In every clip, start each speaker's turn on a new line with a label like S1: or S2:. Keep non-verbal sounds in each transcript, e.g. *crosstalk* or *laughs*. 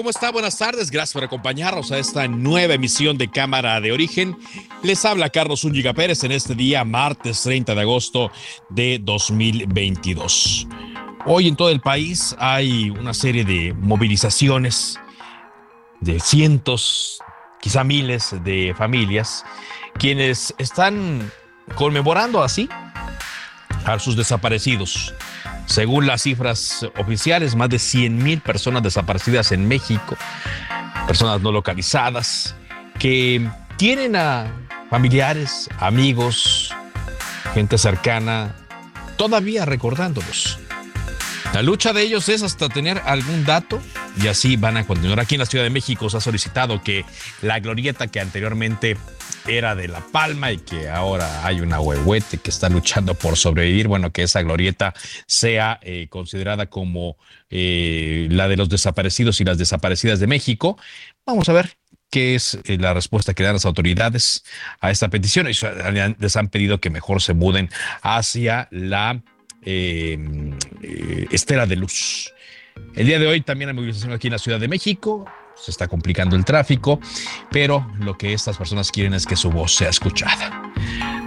S1: ¿Cómo está? Buenas tardes. Gracias por acompañarnos a esta nueva emisión de Cámara de Origen. Les habla Carlos Zúñiga Pérez en este día, martes 30 de agosto de 2022. Hoy en todo el país hay una serie de movilizaciones de cientos, quizá miles de familias, quienes están conmemorando así a sus desaparecidos. Según las cifras oficiales, más de 100 mil personas desaparecidas en México, personas no localizadas, que tienen a familiares, amigos, gente cercana, todavía recordándolos. La lucha de ellos es hasta tener algún dato y así van a continuar. Aquí en la Ciudad de México se ha solicitado que la glorieta que anteriormente era de La Palma y que ahora hay una huehuete que está luchando por sobrevivir, bueno, que esa glorieta sea eh, considerada como eh, la de los desaparecidos y las desaparecidas de México. Vamos a ver qué es eh, la respuesta que dan las autoridades a esta petición. Les han pedido que mejor se muden hacia la eh, estela de luz. El día de hoy también hay movilización aquí en la Ciudad de México. Se está complicando el tráfico, pero lo que estas personas quieren es que su voz sea escuchada.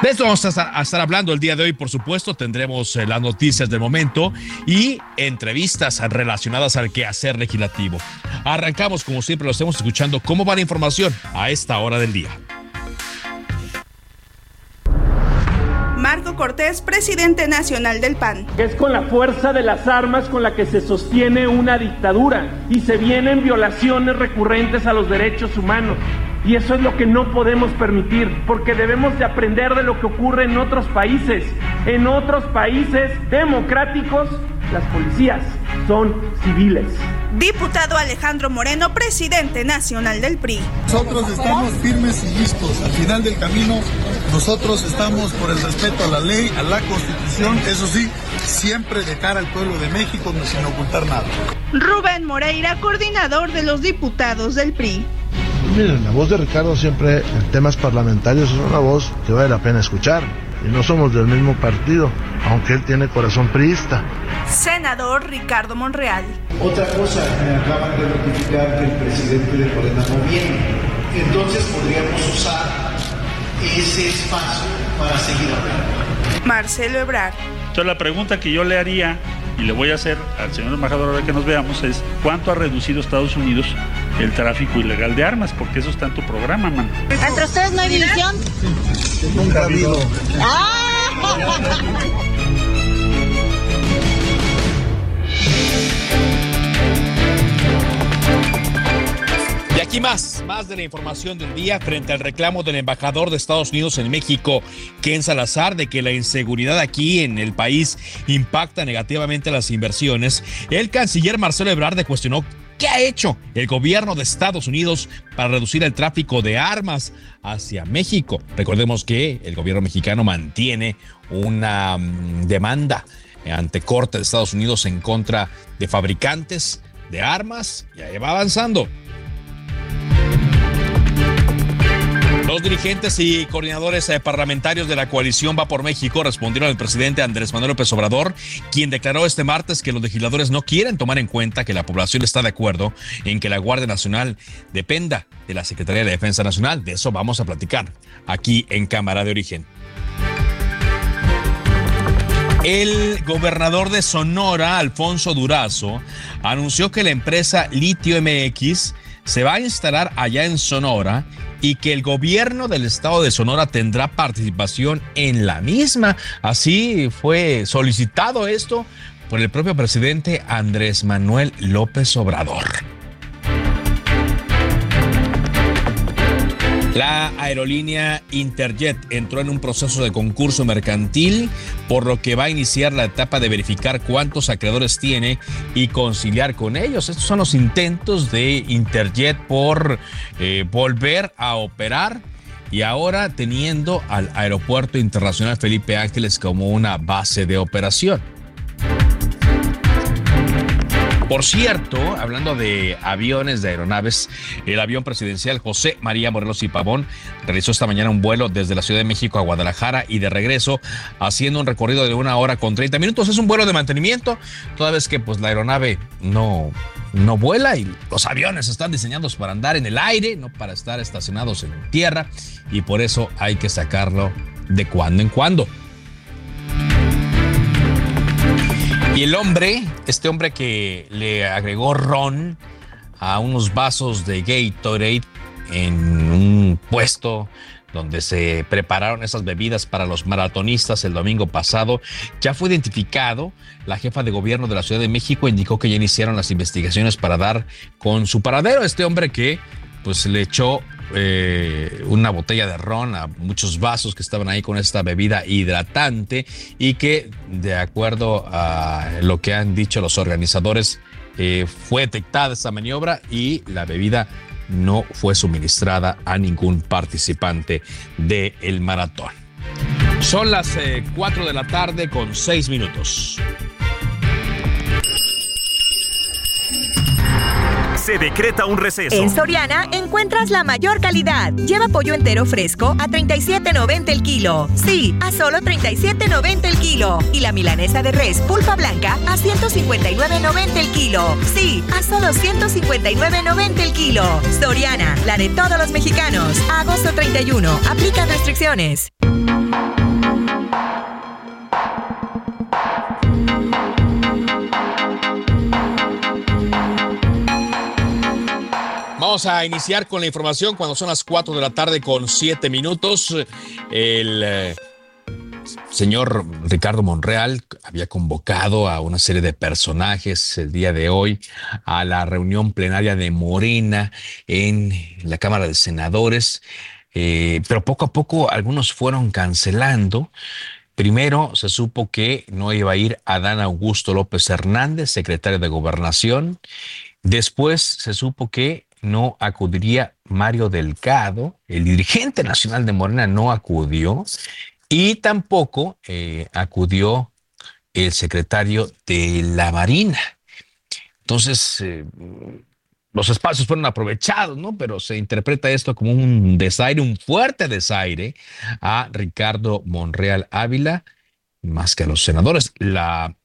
S1: De esto vamos a estar, hablando el día de hoy, por supuesto. Tendremos eh, las noticias del momento y entrevistas relacionadas al quehacer legislativo. Arrancamos, como siempre, lo estamos escuchando. ¿Cómo va la información a esta hora del día?
S2: Marco Cortés, presidente nacional del PAN.
S3: Es con la fuerza de las armas con la que se sostiene una dictadura y se vienen violaciones recurrentes a los derechos humanos. Y eso es lo que no podemos permitir, porque debemos de aprender de lo que ocurre en otros países. En otros países democráticos, las policías son civiles.
S2: Diputado Alejandro Moreno, presidente nacional del PRI.
S4: Nosotros estamos firmes y listos. Al final del camino, nosotros estamos por el respeto a la ley, a la constitución, eso sí, siempre de cara al pueblo de México, sin ocultar nada.
S2: Rubén Moreira, coordinador de los diputados del PRI.
S5: Miren, la voz de Ricardo siempre en temas parlamentarios es una voz que vale la pena escuchar. Y no somos del mismo partido, aunque él tiene corazón priista.
S2: Senador Ricardo Monreal.
S6: Otra cosa, me acaban de notificar que el presidente de Morena no viene. Entonces podríamos usar ese espacio para seguir hablando.
S2: Marcelo Ebrard.
S7: Entonces la pregunta que yo le haría y le voy a hacer al señor embajador ahora que nos veamos es cuánto ha reducido Estados Unidos el tráfico ilegal de armas, porque eso está en tu programa, man.
S8: ¿Entre ustedes no hay división?
S4: Nunca ha habido.
S1: Y *laughs* aquí más, más de la información del día frente al reclamo del embajador de Estados Unidos en México, Ken Salazar, de que la inseguridad aquí en el país impacta negativamente las inversiones. El canciller Marcelo Ebrard cuestionó ¿Qué ha hecho el gobierno de Estados Unidos para reducir el tráfico de armas hacia México? Recordemos que el gobierno mexicano mantiene una mm, demanda ante Corte de Estados Unidos en contra de fabricantes de armas y ahí va avanzando. Los dirigentes y coordinadores eh, parlamentarios de la coalición Va por México respondieron al presidente Andrés Manuel López Obrador, quien declaró este martes que los legisladores no quieren tomar en cuenta que la población está de acuerdo en que la Guardia Nacional dependa de la Secretaría de Defensa Nacional. De eso vamos a platicar aquí en Cámara de Origen. El gobernador de Sonora, Alfonso Durazo, anunció que la empresa Litio MX se va a instalar allá en Sonora y que el gobierno del estado de Sonora tendrá participación en la misma. Así fue solicitado esto por el propio presidente Andrés Manuel López Obrador. La aerolínea Interjet entró en un proceso de concurso mercantil, por lo que va a iniciar la etapa de verificar cuántos acreedores tiene y conciliar con ellos. Estos son los intentos de Interjet por eh, volver a operar y ahora teniendo al Aeropuerto Internacional Felipe Ángeles como una base de operación. Por cierto, hablando de aviones, de aeronaves, el avión presidencial José María Morelos y Pavón realizó esta mañana un vuelo desde la Ciudad de México a Guadalajara y de regreso, haciendo un recorrido de una hora con 30 minutos. Es un vuelo de mantenimiento, toda vez que pues la aeronave no, no vuela y los aviones están diseñados para andar en el aire, no para estar estacionados en tierra, y por eso hay que sacarlo de cuando en cuando. Y el hombre, este hombre que le agregó ron a unos vasos de Gatorade en un puesto donde se prepararon esas bebidas para los maratonistas el domingo pasado, ya fue identificado. La jefa de gobierno de la Ciudad de México indicó que ya iniciaron las investigaciones para dar con su paradero. Este hombre que pues le echó eh, una botella de ron a muchos vasos que estaban ahí con esta bebida hidratante y que de acuerdo a lo que han dicho los organizadores eh, fue detectada esta maniobra y la bebida no fue suministrada a ningún participante del maratón. Son las 4 eh, de la tarde con 6 minutos.
S9: Se decreta un receso.
S10: En Soriana encuentras la mayor calidad. Lleva pollo entero fresco a 37.90 el kilo. Sí, a solo 37.90 el kilo. Y la milanesa de res pulpa blanca a 159.90 el kilo. Sí, a solo 159.90 el kilo. Soriana, la de todos los mexicanos. Agosto 31. Aplica restricciones.
S1: Vamos a iniciar con la información cuando son las 4 de la tarde con 7 minutos. El eh, señor Ricardo Monreal había convocado a una serie de personajes el día de hoy a la reunión plenaria de Morena en la Cámara de Senadores, eh, pero poco a poco algunos fueron cancelando. Primero se supo que no iba a ir Adán Augusto López Hernández, secretario de Gobernación. Después se supo que no acudiría Mario Delgado, el dirigente nacional de Morena no acudió y tampoco eh, acudió el secretario de la Marina. Entonces, eh, los espacios fueron aprovechados, ¿no? Pero se interpreta esto como un desaire, un fuerte desaire a Ricardo Monreal Ávila, más que a los senadores. La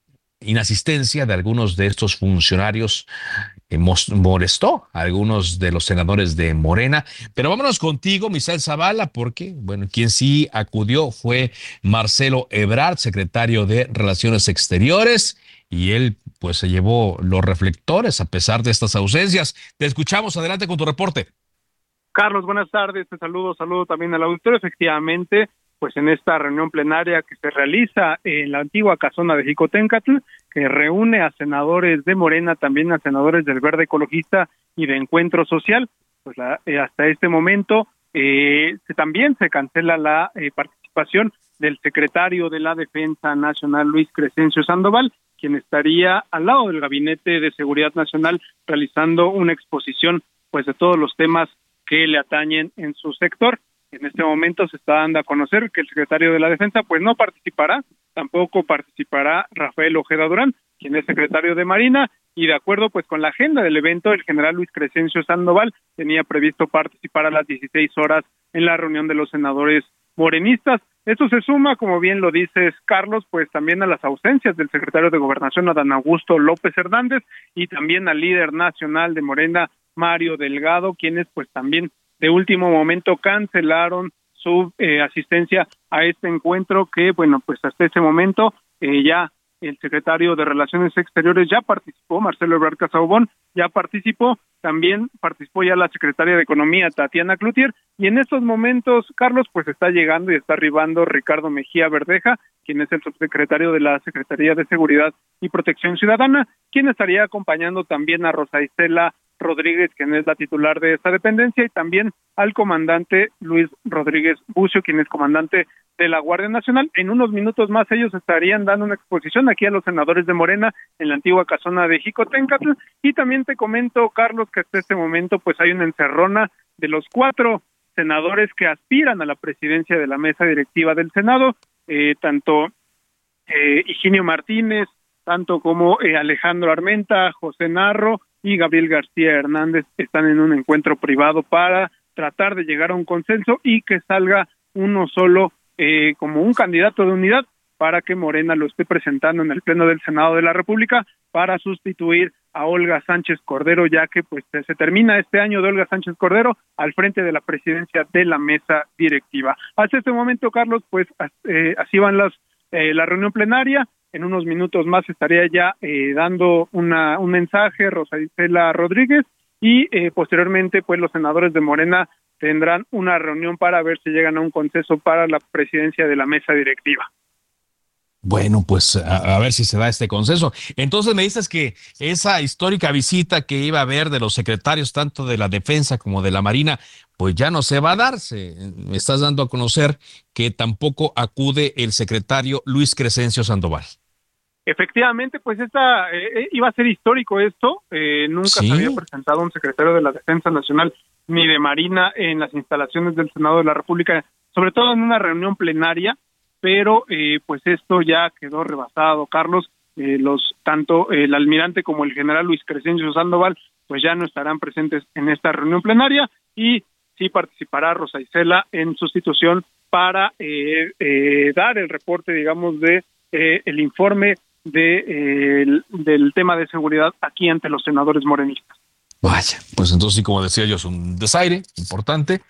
S1: inasistencia de algunos de estos funcionarios molestó a algunos de los senadores de Morena. Pero vámonos contigo, Misael Zavala, porque, bueno, quien sí acudió fue Marcelo Ebrard, secretario de Relaciones Exteriores, y él pues se llevó los reflectores a pesar de estas ausencias. Te escuchamos, adelante con tu reporte.
S11: Carlos, buenas tardes, te saludo, saludo también al auditorio. Efectivamente, pues en esta reunión plenaria que se realiza en la antigua casona de Jicotencatl, que reúne a senadores de Morena, también a senadores del Verde Ecologista y de Encuentro Social, pues eh, hasta este momento eh, también se cancela la eh, participación del secretario de la Defensa Nacional, Luis Crescencio Sandoval, quien estaría al lado del Gabinete de Seguridad Nacional realizando una exposición pues de todos los temas que le atañen en su sector. En este momento se está dando a conocer que el secretario de la Defensa pues no participará, tampoco participará Rafael Ojeda Durán, quien es secretario de Marina, y de acuerdo pues con la agenda del evento, el general Luis Crescencio Sandoval tenía previsto participar a las 16 horas en la reunión de los senadores morenistas. Esto se suma, como bien lo dices, Carlos, pues también a las ausencias del secretario de Gobernación, Adán Augusto López Hernández, y también al líder nacional de Morena, Mario Delgado, quienes pues también de último momento cancelaron su eh, asistencia a este encuentro que, bueno, pues hasta ese momento eh, ya el secretario de Relaciones Exteriores ya participó, Marcelo Ebrard Casaubón ya participó, también participó ya la secretaria de Economía, Tatiana Cloutier, y en estos momentos, Carlos, pues está llegando y está arribando Ricardo Mejía Verdeja, quien es el subsecretario de la Secretaría de Seguridad y Protección Ciudadana, quien estaría acompañando también a Rosa Isela Rodríguez, quien es la titular de esta dependencia, y también al comandante Luis Rodríguez Bucio, quien es comandante de la Guardia Nacional. En unos minutos más ellos estarían dando una exposición aquí a los senadores de Morena en la antigua casona de Jicotencatl. Y también te comento, Carlos, que hasta este momento pues hay una encerrona de los cuatro senadores que aspiran a la presidencia de la mesa directiva del Senado, eh, tanto eh, Higinio Martínez, tanto como eh, Alejandro Armenta, José Narro, y Gabriel García Hernández están en un encuentro privado para tratar de llegar a un consenso y que salga uno solo eh, como un candidato de unidad para que Morena lo esté presentando en el Pleno del Senado de la República para sustituir a Olga Sánchez Cordero, ya que pues se termina este año de Olga Sánchez Cordero al frente de la presidencia de la mesa directiva. Hasta este momento, Carlos, pues eh, así van las eh, la reunión plenaria en unos minutos más estaría ya eh, dando una, un mensaje Rosa Isela Rodríguez y eh, posteriormente pues los senadores de Morena tendrán una reunión para ver si llegan a un consenso para la presidencia de la mesa directiva.
S1: Bueno, pues a, a, ver si se da este consenso. Entonces me dices que esa histórica visita que iba a haber de los secretarios tanto de la defensa como de la marina, pues ya no se va a darse. Me estás dando a conocer que tampoco acude el secretario Luis Crescencio Sandoval.
S11: Efectivamente, pues esta eh, iba a ser histórico esto. Eh, nunca se había presentado un secretario de la Defensa Nacional ni de Marina en las instalaciones del Senado de la República, sobre todo en una reunión plenaria. Pero eh, pues esto ya quedó rebasado, Carlos. Eh, los tanto el almirante como el general Luis Crescencio Sandoval, pues ya no estarán presentes en esta reunión plenaria y sí participará Rosa Isela en sustitución para dar el reporte, digamos, de el informe de, del tema de seguridad aquí ante los senadores morenistas.
S1: Vaya, pues entonces sí, como decía yo, es un desaire importante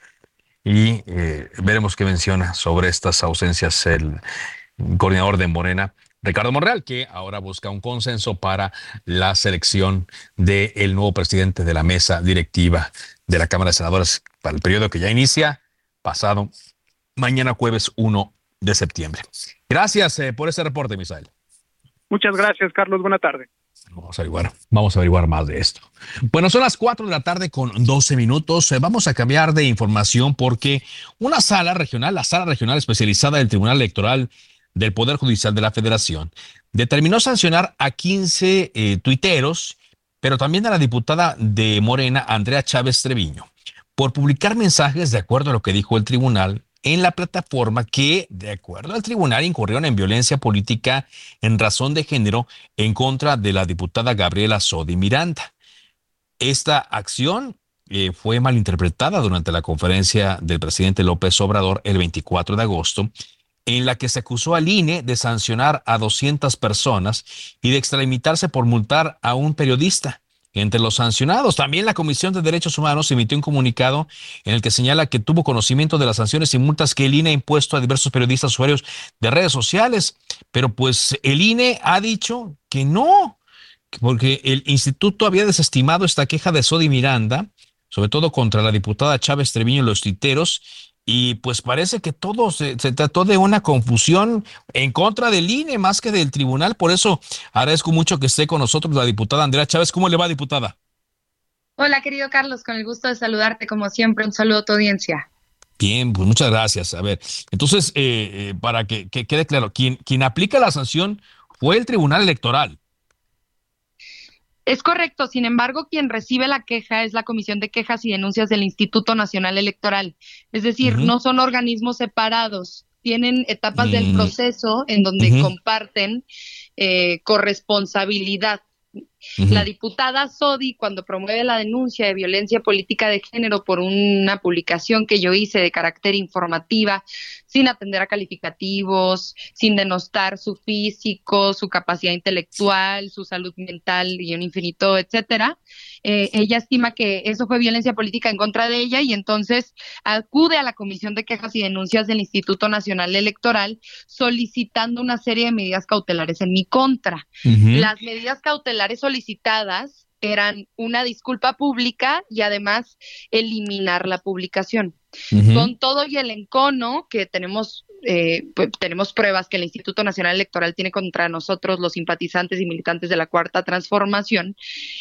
S1: y eh, veremos qué menciona sobre estas ausencias el coordinador de Morena, Ricardo Monreal, que ahora busca un consenso para la selección del nuevo presidente de la mesa directiva de la Cámara de Senadores para el periodo que ya inicia pasado mañana jueves 1 de septiembre. Gracias eh, por ese reporte, Misael.
S11: Muchas gracias, Carlos. Buena tarde.
S1: Vamos a averiguar, vamos a averiguar más de esto. Bueno, son las 4 de la tarde con 12 minutos. Eh, vamos a cambiar de información porque una sala regional, la sala regional especializada del Tribunal Electoral del Poder Judicial de la Federación, determinó sancionar a 15 eh, tuiteros, pero también a la diputada de Morena, Andrea Chávez Treviño, por publicar mensajes de acuerdo a lo que dijo el tribunal en la plataforma que, de acuerdo al tribunal, incurrieron en violencia política en razón de género en contra de la diputada Gabriela Sodi Miranda. Esta acción eh, fue malinterpretada durante la conferencia del presidente López Obrador el 24 de agosto, en la que se acusó al INE de sancionar a 200 personas y de extralimitarse por multar a un periodista. Entre los sancionados, también la Comisión de Derechos Humanos emitió un comunicado en el que señala que tuvo conocimiento de las sanciones y multas que el INE ha impuesto a diversos periodistas usuarios de redes sociales, pero pues el INE ha dicho que no, porque el instituto había desestimado esta queja de Sodi Miranda, sobre todo contra la diputada Chávez Treviño y los titeros, y pues parece que todo se, trató de una confusión en contra del INE más que del tribunal. Por eso agradezco mucho que esté con nosotros la diputada Andrea Chávez. ¿Cómo le va, diputada?
S12: Hola, querido Carlos, con el gusto de saludarte como siempre. Un saludo a tu audiencia.
S1: Bien, pues muchas gracias. A ver, entonces, eh, eh, para que, que, quede claro, quien, quien aplica la sanción fue el Tribunal Electoral.
S12: Es correcto, sin embargo, quien recibe la queja es la Comisión de Quejas y Denuncias del Instituto Nacional Electoral. Es decir, no son organismos separados, tienen etapas del mm. proceso en donde comparten eh, corresponsabilidad. La diputada Sodi, cuando promueve la denuncia de violencia política de género por una publicación que yo hice de carácter informativa, sin atender a calificativos, sin denostar su físico, su capacidad intelectual, su salud mental y un infinito, etcétera, eh, ella estima que eso fue violencia política en contra de ella y entonces acude a la Comisión de Quejas y Denuncias del Instituto Nacional Electoral solicitando una serie de medidas cautelares en mi contra. Las medidas cautelares solicitadas eran una disculpa pública y además eliminar la publicación. Con todo y el encono que tenemos eh, pues, tenemos pruebas que el Instituto Nacional Electoral tiene contra nosotros, los simpatizantes y militantes de la Cuarta Transformación,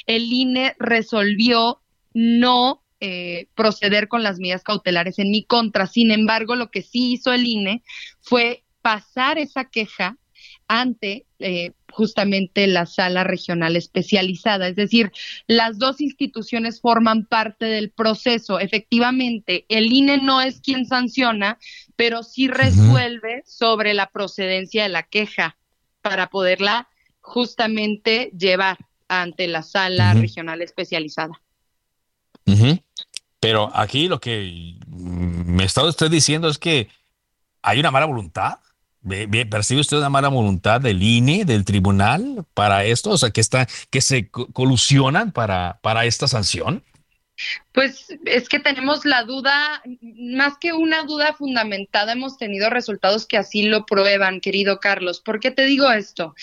S12: el INE resolvió no eh, proceder con las medidas cautelares en mi contra. Sin embargo, lo que sí hizo el INE fue pasar esa queja ante eh, justamente la sala regional especializada. Es decir, las dos instituciones forman parte del proceso. Efectivamente, el INE no es quien sanciona, pero sí resuelve sobre la procedencia de la queja para poderla justamente llevar ante la sala regional especializada.
S1: Pero aquí lo que me está usted diciendo es que hay una mala voluntad ¿Percibe usted una mala voluntad del INE, del tribunal, para esto? O sea, que, está, que se colusionan para, para esta sanción.
S12: Pues es que tenemos la duda, más que una duda fundamentada, hemos tenido resultados que así lo prueban, querido Carlos. ¿Por qué te digo esto?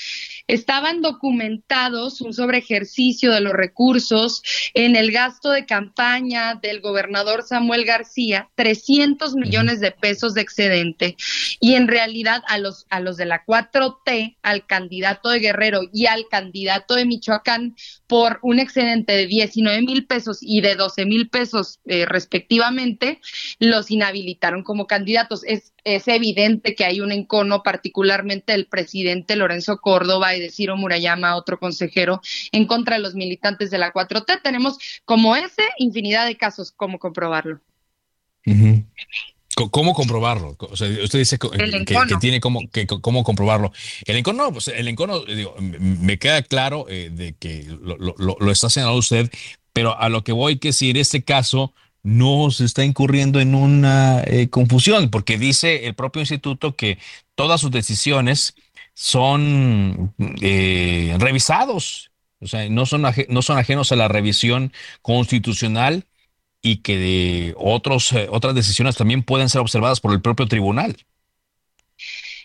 S12: Estaban documentados un sobreejercicio de los recursos en el gasto de campaña del gobernador Samuel García, 300 millones de pesos de excedente, y en realidad a los, a los de la 4T, al candidato de Guerrero y al candidato de Michoacán, por un excedente de 19 mil pesos y de 12 mil pesos eh, respectivamente, los inhabilitaron como candidatos. Es, es evidente que hay un encono, particularmente del presidente Lorenzo Córdoba y de Ciro Murayama, otro consejero, en contra de los militantes de la 4T. Tenemos como ese infinidad de casos, ¿cómo comprobarlo?
S1: ¿Cómo comprobarlo? usted dice que, tiene cómo, cómo comprobarlo. El encono, pues el encono, digo, me queda claro eh, de que lo, lo, lo, está señalando usted, pero a lo que voy que si en este caso no se está incurriendo en una eh, confusión, porque dice el propio instituto que todas sus decisiones son eh, revisados, o sea, no son, no son ajenos a la revisión constitucional y que de otros, eh, otras decisiones también pueden ser observadas por el propio tribunal.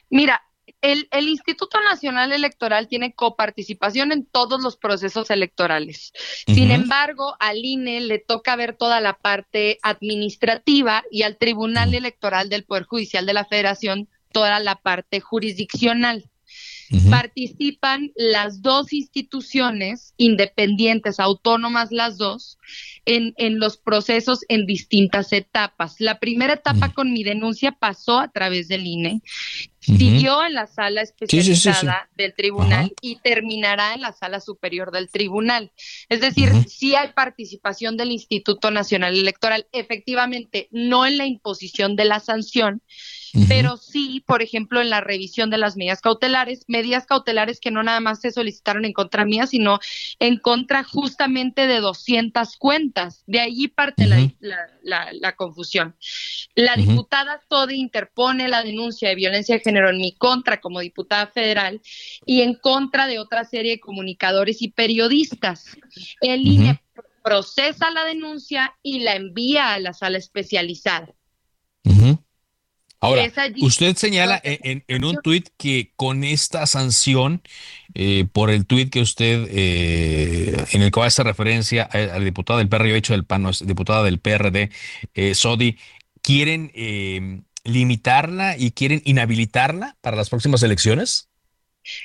S12: Mira, el, Instituto Nacional Electoral tiene coparticipación en todos los procesos electorales. Sin embargo, al INE le toca ver toda la parte administrativa y al Tribunal Electoral del Poder Judicial de la Federación toda la parte jurisdiccional. Participan las dos instituciones independientes, autónomas las dos, en, en, los procesos en distintas etapas. La primera etapa con mi denuncia pasó a través del INE, siguió en la sala especializada del tribunal y terminará en la sala superior del tribunal. Es decir, sí hay participación del Instituto Nacional Electoral, efectivamente, no en la imposición de la sanción, pero sí, por ejemplo, en la revisión de las medidas cautelares, medidas cautelares que no nada más se solicitaron en contra mía, sino en contra justamente de 200 cuentas. De allí parte la, confusión. La diputada Todi interpone la denuncia de violencia de género en mi contra como diputada federal y en contra de otra serie de comunicadores y periodistas. El INE procesa la denuncia y la envía a la sala especializada.
S1: Ahora, usted señala en, un tuit que con esta sanción, eh, por el tuit que usted, eh, en el que hace referencia al diputado del PRD, hecho del PAN, diputada del PRD, eh, Sodi, quieren limitarla y quieren inhabilitarla para las próximas elecciones?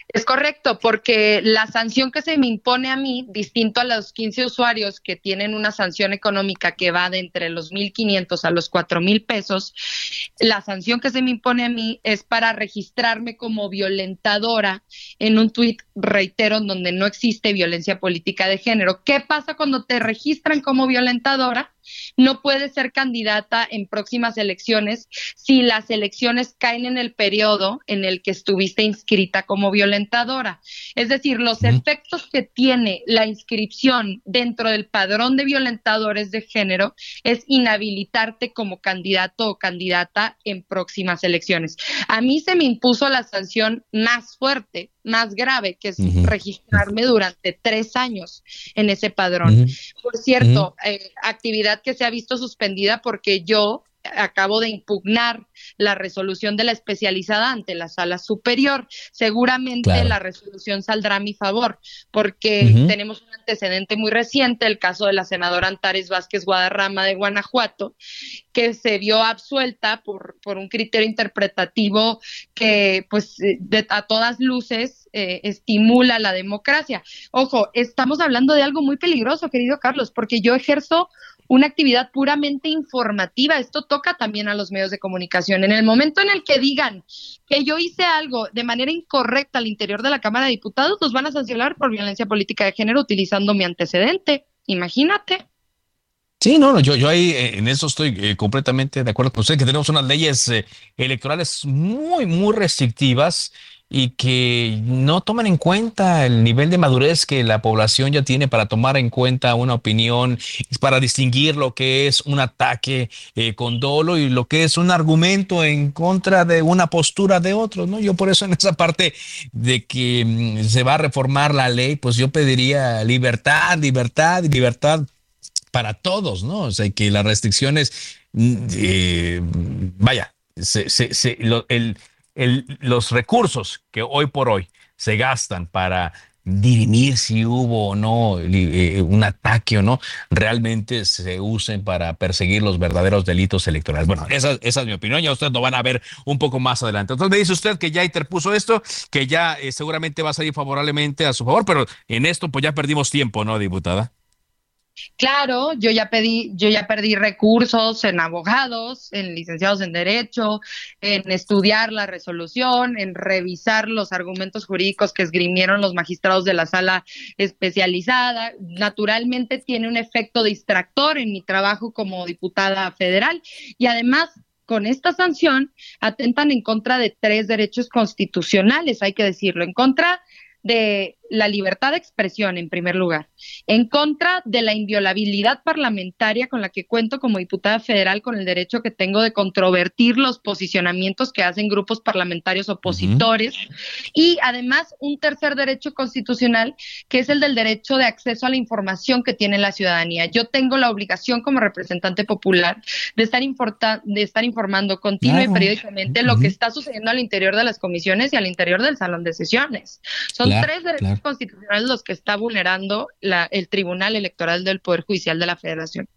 S12: Es correcto, porque la sanción que se me impone a mí, distinto a los 15 usuarios que tienen una sanción económica que va de entre los 1.500 a los 4.000 pesos, la sanción que se me impone a mí es para registrarme como violentadora en un tuit, reitero, donde no existe violencia política de género. ¿Qué pasa cuando te registran como violentadora? No puede ser candidata en próximas elecciones si las elecciones caen en el periodo en el que estuviste inscrita como violentadora. Es decir, los efectos que tiene la inscripción dentro del padrón de violentadores de género es inhabilitarte como candidato o candidata en próximas elecciones. A mí se me impuso la sanción más fuerte, más grave, que es registrarme durante tres años en ese padrón. Por cierto, eh, actividad que se ha visto suspendida porque yo acabo de impugnar la resolución de la especializada ante la sala superior. Seguramente la resolución saldrá a mi favor, porque tenemos un antecedente muy reciente, el caso de la senadora Antares Vázquez Guadarrama de Guanajuato, que se vio absuelta por, por un criterio interpretativo que, pues, a todas luces eh, estimula la democracia. Ojo, estamos hablando de algo muy peligroso, querido Carlos, porque yo ejerzo una actividad puramente informativa. Esto toca también a los medios de comunicación. En el momento en el que digan que yo hice algo de manera incorrecta al interior de la Cámara de Diputados, nos van a sancionar por violencia política de género utilizando mi antecedente. Imagínate.
S1: Sí, no, no yo, yo ahí eh, en eso estoy eh, completamente de acuerdo con usted, que tenemos unas leyes eh, electorales muy, muy restrictivas y que no toman en cuenta el nivel de madurez que la población ya tiene para tomar en cuenta una opinión, para distinguir lo que es un ataque eh, con dolo y lo que es un argumento en contra de una postura de otro, ¿no? Yo por eso en esa parte de que mm, se va a reformar la ley, pues yo pediría libertad, libertad, libertad para todos, ¿no? O sea, que las restricciones, mm, eh, vaya, el los recursos que hoy por hoy se gastan para dirimir si hubo o no eh, un ataque o no, realmente se usen para perseguir los verdaderos delitos electorales. Bueno, esa, es mi opinión, ya ustedes lo van a ver un poco más adelante. Entonces me dice usted que ya interpuso esto, que ya eh, seguramente va a salir favorablemente a su favor, pero en esto pues ya perdimos tiempo, ¿no, diputada?
S12: Claro, yo ya pedí, yo ya perdí recursos en abogados, en licenciados en derecho, en estudiar la resolución, en revisar los argumentos jurídicos que esgrimieron los magistrados de la sala especializada. Naturalmente tiene un efecto distractor en mi trabajo como diputada federal y además con esta sanción atentan en contra de tres derechos constitucionales, hay que decirlo, en contra de la libertad de expresión, en primer lugar, en contra de la inviolabilidad parlamentaria con la que cuento como diputada federal, con el derecho que tengo de controvertir los posicionamientos que hacen grupos parlamentarios opositores, y además un tercer derecho constitucional, que es el del derecho de acceso a la información que tiene la ciudadanía. Yo tengo la obligación como representante popular de estar, de estar informando continua y periódicamente lo que está sucediendo al interior de las comisiones y al interior del salón de sesiones. Son tres derechos constitucionales los que está vulnerando la, el Tribunal Electoral del Poder Judicial de la Federación.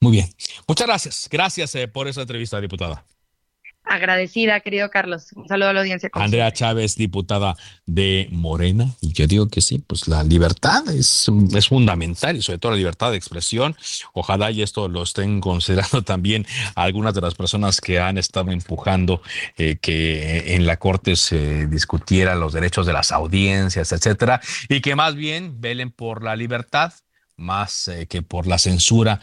S1: Muy bien. Muchas gracias. Gracias eh, por esa entrevista, diputada.
S12: Agradecida, querido Carlos. Un saludo a la audiencia.
S1: Andrea Chávez, diputada de Morena. Y yo digo que sí, pues la libertad es, es fundamental y sobre todo la libertad de expresión. Ojalá y esto lo estén *laughs* considerando también algunas de las personas que han estado empujando eh, que en la Corte se discutiera los derechos de las audiencias, etcétera, y que más bien velen por la libertad más eh, que por la censura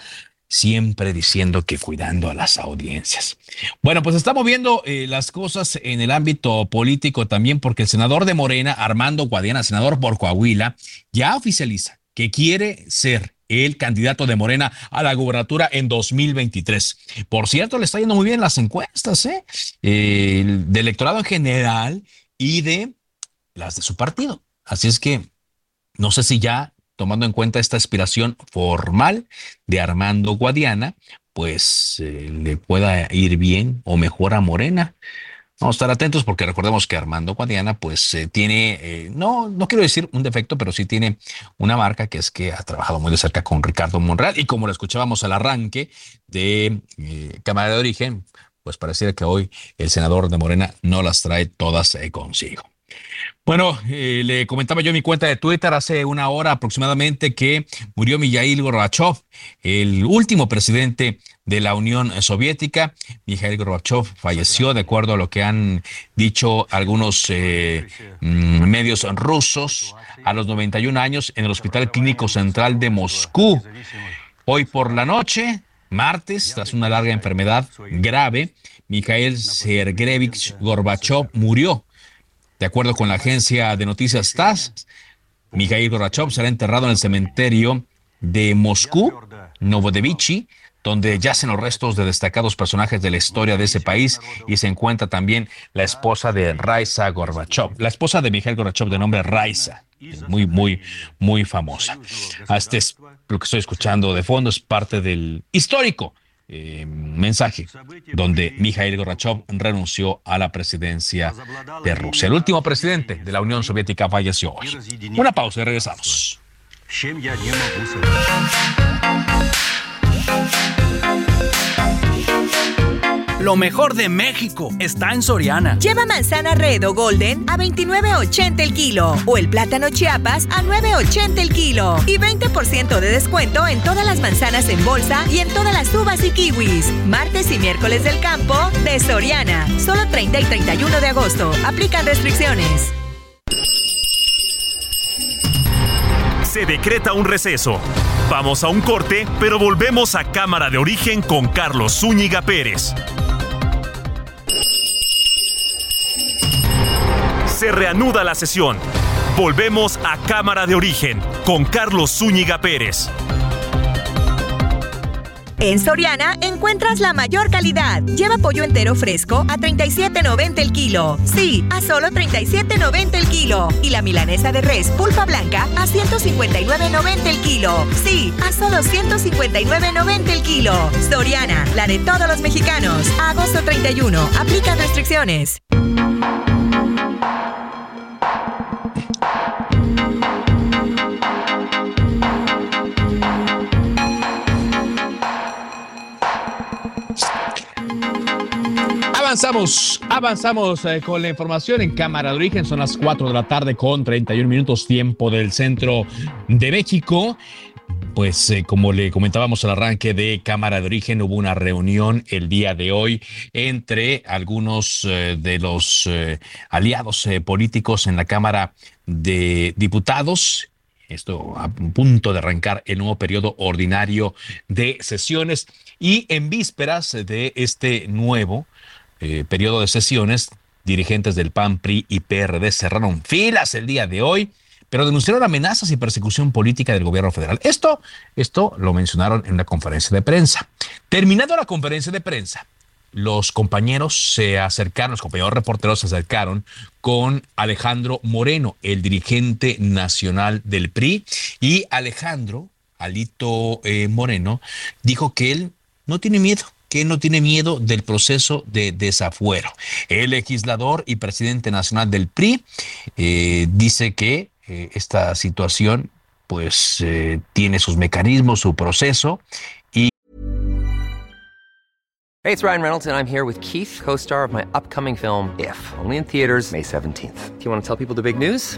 S1: siempre diciendo que cuidando a las audiencias. Bueno, pues estamos viendo eh, las cosas en el ámbito político también porque el senador de Morena, Armando Guadiana, senador por Coahuila, ya oficializa que quiere ser el candidato de Morena a la gubernatura en 2023. Por cierto, le está yendo muy bien las encuestas ¿eh? de electorado en general y de las de su partido. Así es que no sé si ya tomando en cuenta esta aspiración formal de Armando Guadiana, pues eh, le pueda ir bien o mejor a Morena. Vamos a estar atentos porque recordemos que Armando Guadiana pues eh, tiene, eh, no, no quiero decir un defecto, pero sí tiene una marca que es que ha trabajado muy de cerca con Ricardo Monreal y como lo escuchábamos al arranque de Cámara de Origen, pues pareciera que hoy el senador de Morena no las trae todas consigo. Bueno, eh, le comentaba yo en mi cuenta de Twitter hace una hora aproximadamente que murió Mijail Gorbachev, el último presidente de la Unión Soviética. Mijail Gorbachev falleció, de acuerdo a lo que han dicho algunos eh, mm, medios rusos, a los 91 años en el Hospital Clínico Central de Moscú. Hoy por la noche, martes, tras una larga enfermedad grave, Mikhail Sergeyevich Gorbachev murió. De acuerdo con la agencia de noticias TASS, Mikhail Gorbachev será enterrado en el cementerio de Moscú, Novodevichi, donde yacen los restos de destacados personajes de la historia de ese país y se encuentra también la esposa de Raisa Gorbachev, la esposa de Mikhail Gorbachev de nombre Raisa, muy, muy, muy famosa. Este es lo que estoy escuchando de fondo, es parte del histórico eh, mensaje donde Mikhail Gorbachev renunció a la presidencia de Rusia. El último presidente de la Unión Soviética falleció hoy. Una pausa y regresamos.
S13: Lo mejor de México está en Soriana.
S10: Lleva manzana red o golden a 29.80 el kilo o el plátano chiapas a 9.80 el kilo y 20% de descuento en todas las manzanas en bolsa y en todas las uvas y kiwis. Martes y miércoles del campo de Soriana. Solo 30 y 31 de agosto. Aplican restricciones.
S9: Se decreta un receso. Vamos a un corte, pero volvemos a Cámara de Origen con Carlos Zúñiga Pérez. Se reanuda la sesión. Volvemos a Cámara de Origen con Carlos Zúñiga Pérez.
S10: En Soriana encuentras la mayor calidad. Lleva pollo entero fresco a 37.90 el kilo. Sí, a solo 37.90 el kilo. Y la milanesa de res pulpa blanca a 159.90 el kilo. Sí, a solo 159.90 el kilo. Soriana, la de todos los mexicanos. agosto 31. Aplica restricciones.
S1: Avanzamos, avanzamos eh, con la información en Cámara de Origen. Son las 4 de la tarde con 31 minutos tiempo del centro de México. Pues eh, como le comentábamos al arranque de Cámara de Origen, hubo una reunión el día de hoy entre algunos eh, de los aliados políticos en la Cámara de Diputados esto a punto de arrancar el nuevo periodo ordinario de sesiones y en vísperas de este nuevo eh, periodo de sesiones, dirigentes del PAN, PRI y PRD cerraron filas el día de hoy, pero denunciaron amenazas y persecución política del gobierno federal. Esto, esto lo mencionaron en una conferencia de prensa. Terminando la conferencia de prensa, los compañeros se acercaron, los compañeros reporteros se acercaron con Alejandro Moreno, el dirigente nacional del PRI, y Alejandro, Alito eh, Moreno, dijo que él no tiene miedo, que no tiene miedo del proceso de desafuero. El legislador y presidente nacional del PRI eh, dice que eh, esta situación pues eh, tiene sus mecanismos, su proceso y
S14: Hey, it's Ryan Reynolds and I'm here with Keith, co-star of my upcoming film If, only in theaters May 17th. Do you want to tell people the big news?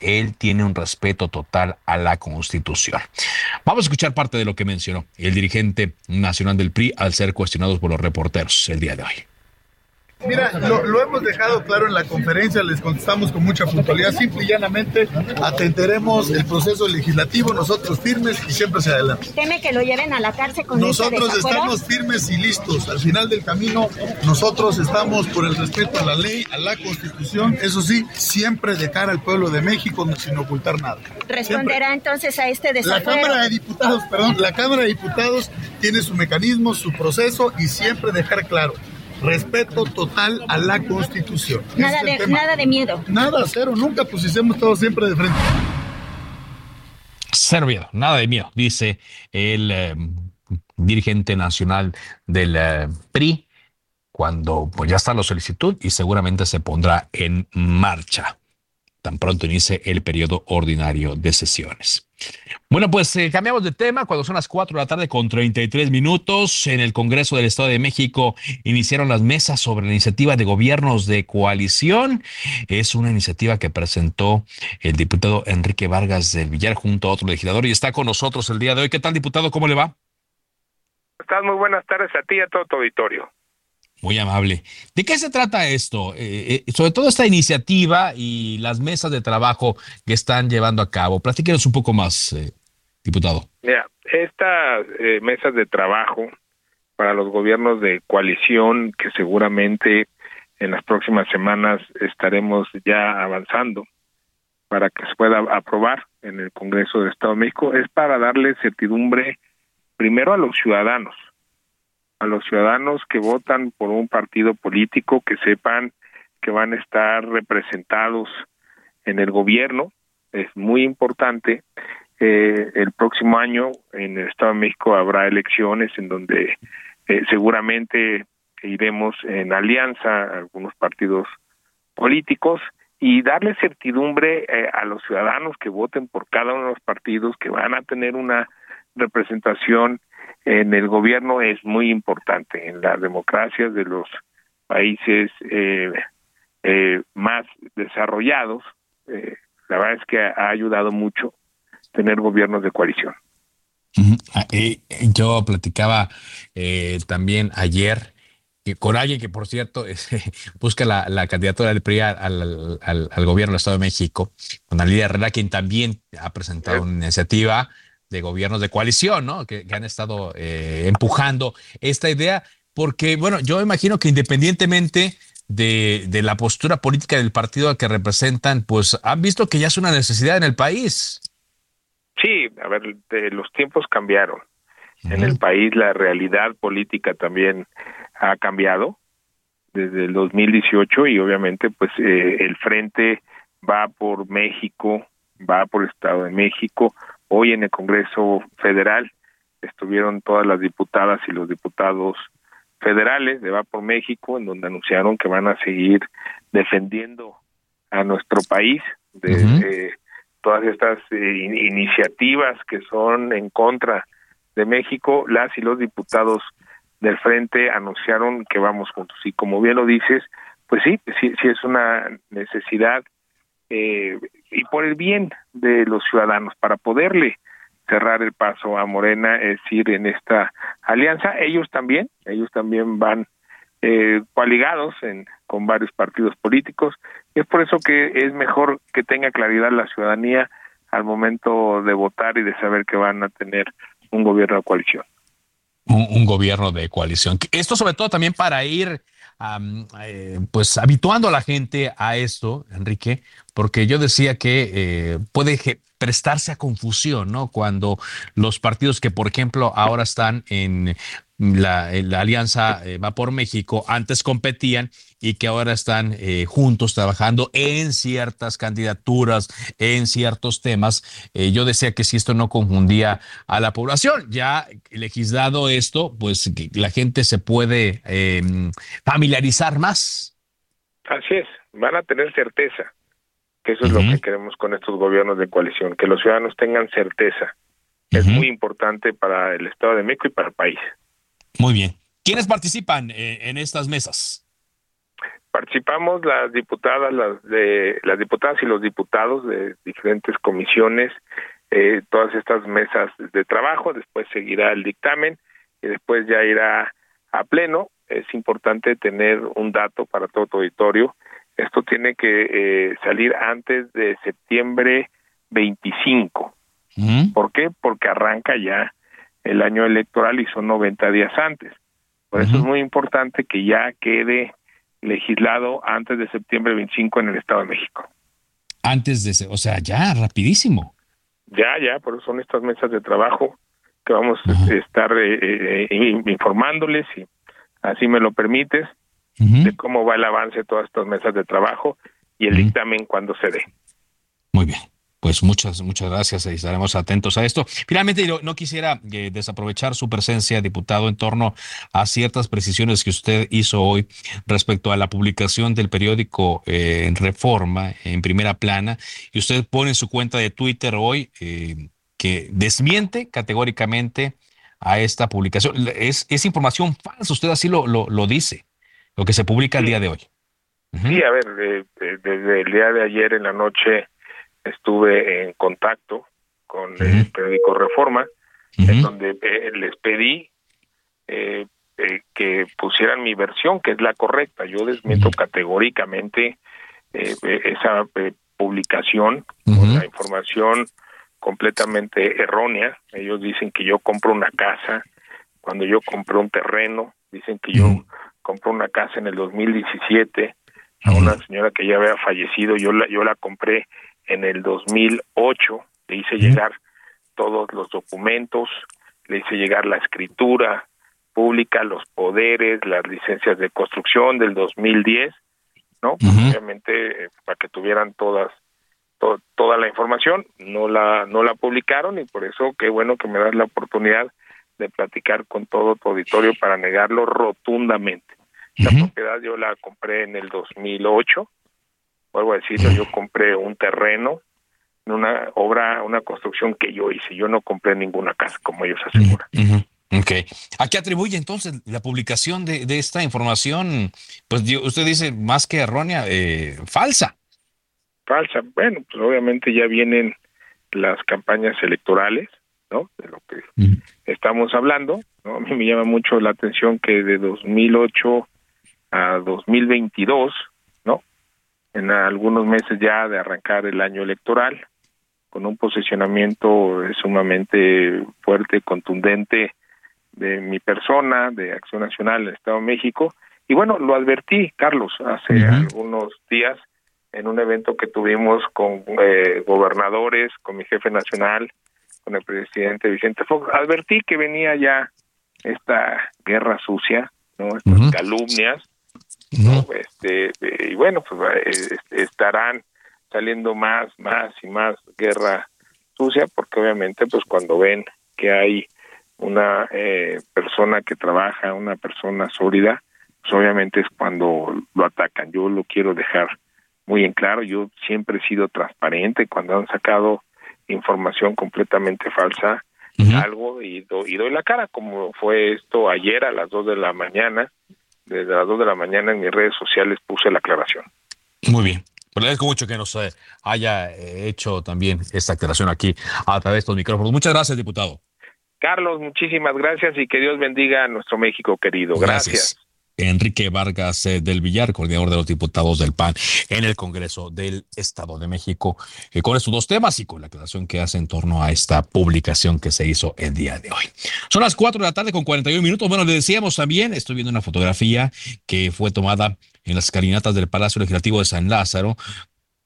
S1: Él tiene un respeto total a la Constitución. Vamos a escuchar parte de lo que mencionó el dirigente nacional del PRI al ser cuestionados por los reporteros el día de hoy.
S4: Mira, lo, hemos dejado claro en la conferencia, les contestamos con mucha puntualidad, simple y llanamente atenderemos el proceso legislativo, nosotros firmes y siempre hacia adelante.
S8: ¿Teme que lo lleven a la cárcel con
S4: Nosotros estamos firmes y listos. Al final del camino, nosotros estamos por el respeto a la ley, a la constitución, eso sí, siempre de cara al pueblo de México, sin ocultar nada.
S8: ¿Responderá entonces a este desafuero?
S4: La Cámara de Diputados, perdón, la Cámara de Diputados tiene su mecanismo, su proceso y siempre dejar claro respeto total a la Constitución.
S8: Nada, de, nada de miedo.
S4: Nada, cero, nunca, pues hicimos todo siempre de frente.
S1: Cero miedo, nada de miedo, dice el eh, dirigente nacional del eh, PRI, cuando pues ya está la solicitud y seguramente se pondrá en marcha. Tan pronto inicie el periodo ordinario de sesiones. Bueno, pues eh, cambiamos de tema. Cuando son las 4 de la tarde con 33 minutos, en el Congreso del Estado de México iniciaron las mesas sobre la iniciativa de gobiernos de coalición. Es una iniciativa que presentó el diputado Enrique Vargas del Villar junto a otro legislador y está con nosotros el día de hoy. ¿Qué tal, diputado? ¿Cómo le va?
S15: Estás muy buenas tardes a ti y a todo tu auditorio.
S1: Muy amable. ¿De qué se trata esto? Eh, eh, sobre todo esta iniciativa y las mesas de trabajo que están llevando a cabo. Platíquenos un poco más, eh, diputado.
S15: Mira, estas mesas de trabajo para los gobiernos de coalición que seguramente en las próximas semanas estaremos ya avanzando para que se pueda aprobar en el Congreso del Estado de México es para darle certidumbre primero a los ciudadanos a los ciudadanos que votan por un partido político que sepan que van a estar representados en el gobierno. Es muy importante. Eh, el próximo año en el Estado de México habrá elecciones en donde eh, seguramente iremos en alianza a algunos partidos políticos y darle certidumbre eh, a los ciudadanos que voten por cada uno de los partidos que van a tener una representación en el gobierno es muy importante en las democracias de los países eh, eh, más desarrollados. Eh, la verdad es que ha ayudado mucho tener gobiernos de coalición.
S1: Ah, yo platicaba también ayer con alguien que, por cierto, *laughs* busca la, candidatura del PRI al, al, gobierno del Estado de México, con Alidia Herrera, quien también ha presentado una iniciativa de gobiernos de coalición, ¿no? Que, han estado eh, empujando esta idea, porque, bueno, yo imagino que independientemente de, de, la postura política del partido que representan, pues han visto que ya es una necesidad en el país.
S15: Sí, a ver, los tiempos cambiaron. En el país la realidad política también ha cambiado desde el 2018 y obviamente pues eh, el frente va por México, va por Estado de México, Hoy en el Congreso Federal estuvieron todas las diputadas y los diputados federales de Va por México, en donde anunciaron que van a seguir defendiendo a nuestro país de, todas estas eh, iniciativas que son en contra de México. Las y los diputados del frente anunciaron que vamos juntos. Y como bien lo dices, pues sí, sí, sí es una necesidad eh, y por el bien de los ciudadanos, para poderle cerrar el paso a Morena, es ir en esta alianza. Ellos también, ellos también van eh, coaligados en, con varios partidos políticos. Es por eso que es mejor que tenga claridad la ciudadanía al momento de votar y de saber que van a tener un gobierno de coalición.
S1: Un gobierno de coalición. Esto sobre todo también para ir eh, pues habituando a la gente a esto, Enrique, porque yo decía que eh, puede prestarse a confusión, ¿no? Cuando los partidos que, por ejemplo, ahora están en la, alianza eh, Va por México, antes competían y que ahora están eh, juntos trabajando en ciertas candidaturas, en ciertos temas. Eh, yo decía que si esto no confundía a la población, ya legislado esto, pues la gente se puede em, familiarizar más.
S15: Así es, van a tener certeza, que eso es lo que queremos con estos gobiernos de coalición, que los ciudadanos tengan certeza. Es muy importante para el Estado de México y para el país.
S1: Muy bien. ¿Quiénes participan eh, en estas mesas?
S15: Participamos las diputadas, las de las diputadas y los diputados de diferentes comisiones, eh, todas estas mesas de trabajo. Después seguirá el dictamen y después ya irá a pleno. Es importante tener un dato para todo tu auditorio. Esto tiene que eh, salir antes de septiembre 25. ¿Por qué? Porque arranca ya el año electoral y son 90 días antes. Por eso es muy importante que ya quede legislado antes de septiembre 25 en el Estado de México.
S1: Antes de, o sea, ya, rapidísimo.
S15: Ya, ya, por eso son estas mesas de trabajo que vamos a estar eh, eh, informándoles, y así me lo permites, de cómo va el avance de todas estas mesas de trabajo y el dictamen cuando se dé.
S1: Pues muchas, muchas gracias y estaremos atentos a esto. Finalmente, no, quisiera eh, desaprovechar su presencia, diputado, en torno a ciertas precisiones que usted hizo hoy respecto a la publicación del periódico eh, en Reforma en primera plana. Y usted pone en su cuenta de Twitter hoy eh, que desmiente categóricamente a esta publicación. Es, es información falsa, usted así lo, lo, dice, lo que se publica el día de hoy.
S15: Sí, a ver, desde el día de ayer en la noche estuve en contacto con el periódico Reforma, en donde eh, les pedí eh, eh, que pusieran mi versión, que es la correcta. Yo desmiento categóricamente esa publicación con la información completamente errónea. Ellos dicen que yo compro una casa, cuando yo compré un terreno, dicen que yo compré una casa en el 2017 a una señora que ya había fallecido, yo la, yo la compré en el 2008 le hice llegar todos los documentos, le hice llegar la escritura pública, los poderes, las licencias de construcción del 2010, ¿no? Obviamente eh, para que tuvieran todas toda la información, no la no la publicaron y por eso qué bueno que me das la oportunidad de platicar con todo tu auditorio para negarlo rotundamente. La propiedad yo la compré en el 2008 vuelvo a decirlo, yo compré un terreno, una obra, una construcción que yo hice, yo no compré ninguna casa, como ellos aseguran.
S1: Ok. ¿A qué atribuye entonces la publicación de, esta información? Pues usted dice más que errónea, eh, falsa.
S15: Falsa. Bueno, pues obviamente ya vienen las campañas electorales, ¿no? De lo que estamos hablando, ¿no? A mí me llama mucho la atención que de 2008 a 2022 en algunos meses ya de arrancar el año electoral, con un posicionamiento sumamente fuerte, contundente de mi persona, de Acción Nacional del Estado de México. Y bueno, lo advertí, Carlos, hace algunos días en un evento que tuvimos con eh, gobernadores, con mi jefe nacional, con el presidente Vicente Fox. Advertí que venía ya esta guerra sucia, no estas calumnias, ¿no? Este, y bueno, pues este, estarán saliendo más, más y más guerra sucia, porque obviamente, pues cuando ven que hay una eh, persona que trabaja, una persona sólida, pues obviamente es cuando lo atacan. Yo lo quiero dejar muy en claro, yo siempre he sido transparente cuando han sacado información completamente falsa, algo y, y doy la cara, como fue esto ayer a las dos de la mañana, desde las 2 de la mañana en mis redes sociales puse la aclaración.
S1: Muy bien. Pues le agradezco mucho que nos eh, haya eh, hecho también esta aclaración aquí a través de estos micrófonos. Muchas gracias, diputado.
S15: Carlos, muchísimas gracias y que Dios bendiga a nuestro México querido. gracias.
S1: Enrique Vargas eh, del Villar, coordinador de los diputados del PAN en el Congreso del Estado de México, eh, con estos dos temas y con la aclaración que hace en torno a esta publicación que se hizo el día de hoy. Son las 4 de la tarde con 41 minutos. Bueno, le decíamos también, estoy viendo una fotografía que fue tomada en las escalinatas del Palacio Legislativo de San Lázaro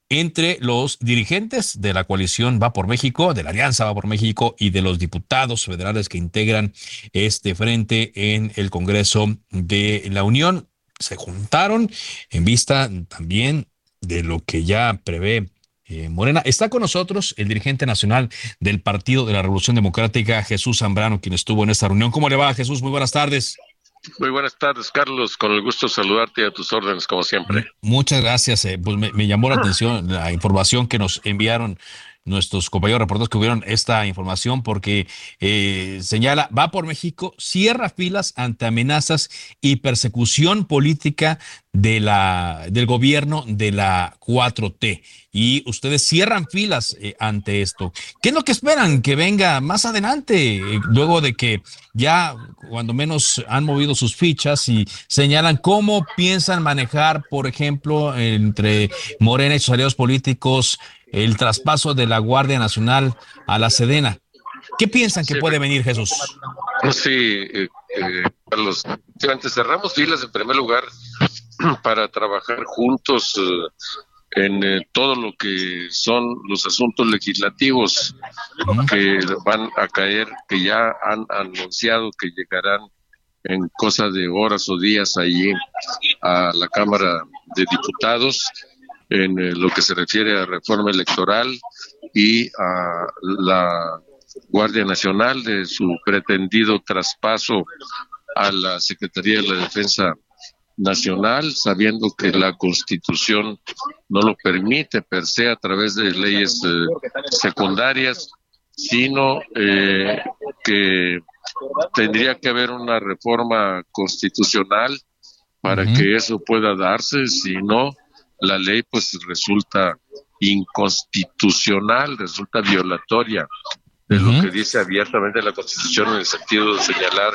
S1: entre los dirigentes de la coalición Va por México, de la Alianza Va por México y de los diputados federales que integran este frente en el Congreso de la Unión. Se juntaron en vista también de lo que ya prevé eh, Morena. Está con nosotros el dirigente nacional del Partido de la Revolución Democrática, Jesús Zambrano, quien estuvo en esta reunión. ¿Cómo le va, Jesús? Muy buenas tardes.
S16: Muy buenas tardes, Carlos. Con el gusto de saludarte y a tus órdenes, como siempre.
S1: Muchas gracias. Eh, pues me, llamó la atención la información que nos enviaron nuestros compañeros reporteros que hubieron esta información porque eh, señala, va por México, cierra filas ante amenazas y persecución política de la, del gobierno de la 4T. Y ustedes cierran filas eh, ante esto. ¿Qué es lo que esperan que venga más adelante, eh, luego de que ya cuando menos han movido sus fichas y señalan cómo piensan manejar, por ejemplo, entre Morena y sus aliados políticos, el traspaso de la Guardia Nacional a la Sedena? ¿Qué piensan que puede venir, Jesús?
S16: Sí, eh, Carlos. cerramos filas en primer lugar *clears throat* para trabajar juntos eh, en eh, todo lo que son los asuntos legislativos que van a caer, que ya han anunciado que llegarán en cosa de horas o días allí a la Cámara de Diputados en eh, lo que se refiere a reforma electoral y a la Guardia Nacional de su pretendido traspaso a la Secretaría de la Defensa Nacional, sabiendo que la Constitución no lo permite per se a través de leyes eh, secundarias, sino eh, que tendría que haber una reforma constitucional para que eso pueda darse, si no, la ley pues resulta inconstitucional, resulta violatoria. De lo que dice abiertamente la Constitución en el sentido de señalar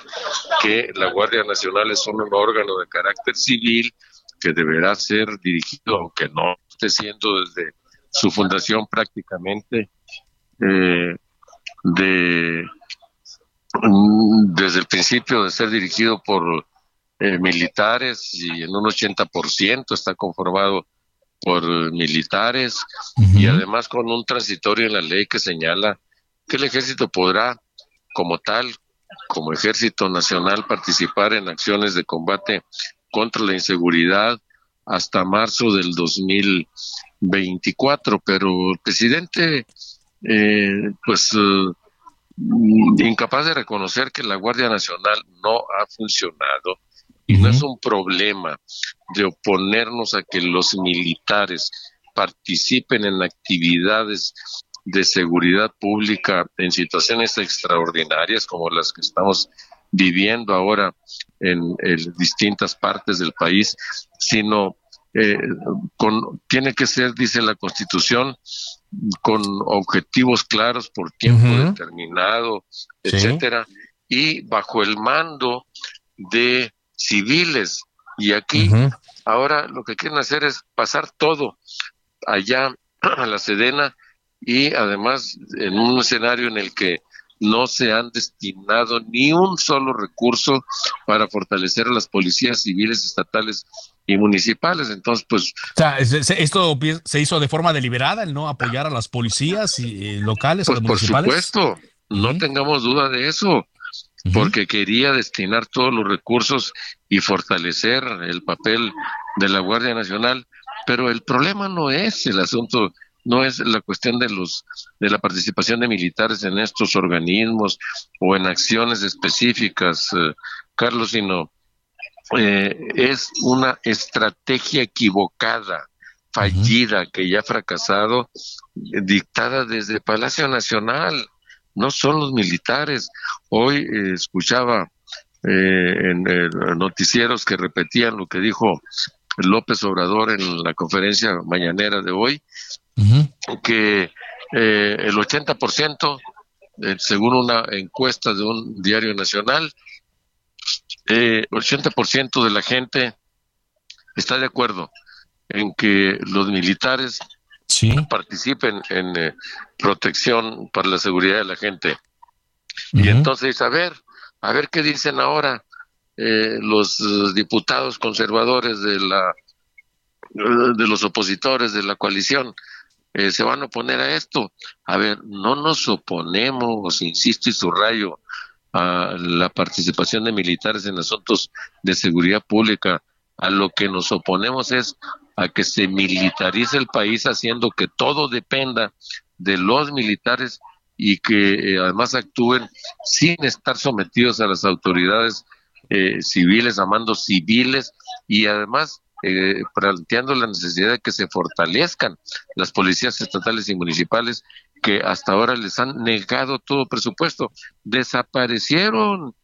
S16: que la Guardia Nacional es un órgano de carácter civil que deberá ser dirigido, aunque no esté siendo desde su fundación prácticamente, eh, de mm, desde el principio de ser dirigido por eh, militares y en un 80% está conformado por militares y además con un transitorio en la ley que señala que el ejército podrá, como tal, como ejército nacional, participar en acciones de combate contra la inseguridad hasta marzo del 2024, pero el presidente, eh, pues, eh, incapaz de reconocer que la Guardia Nacional no ha funcionado y no es un problema de oponernos a que los militares participen en actividades de seguridad pública en situaciones extraordinarias como las que estamos viviendo ahora en, distintas partes del país, sino eh, con, tiene que ser, dice la Constitución, con objetivos claros por tiempo determinado, etcétera, y bajo el mando de civiles. Y aquí ahora lo que quieren hacer es pasar todo allá a la Sedena y además en un escenario en el que no se han destinado ni un solo recurso para fortalecer a las policías civiles, estatales y municipales. Entonces, pues...
S1: esto se hizo de forma deliberada, el no apoyar a las policías y, eh, locales,
S16: pues,
S1: municipales.
S16: Por supuesto, no tengamos duda de eso, porque quería destinar todos los recursos y fortalecer el papel de la Guardia Nacional, pero el problema no es el asunto no es la cuestión de los de la participación de militares en estos organismos o en acciones específicas, eh, Carlos, sino eh, es una estrategia equivocada, fallida, que ya ha fracasado, dictada desde Palacio Nacional. No son los militares. Hoy eh, escuchaba en noticieros que repetían lo que dijo López Obrador en la conferencia mañanera de hoy, que eh, el 80%, eh, según una encuesta de un diario nacional, eh, el 80% de la gente está de acuerdo en que los militares participen en protección para la seguridad de la gente. Y entonces, a ver, a ver qué dicen ahora los diputados conservadores de la de los opositores de la coalición eh, se van a oponer a esto. A ver, no nos oponemos, insisto y subrayo, a la participación de militares en asuntos de seguridad pública. A lo que nos oponemos es a que se militarice el país haciendo que todo dependa de los militares y que eh, además actúen sin estar sometidos a las autoridades eh, civiles, a mandos civiles y además eh, planteando la necesidad de que se fortalezcan las policías estatales y municipales que hasta ahora les han negado todo presupuesto. Desaparecieron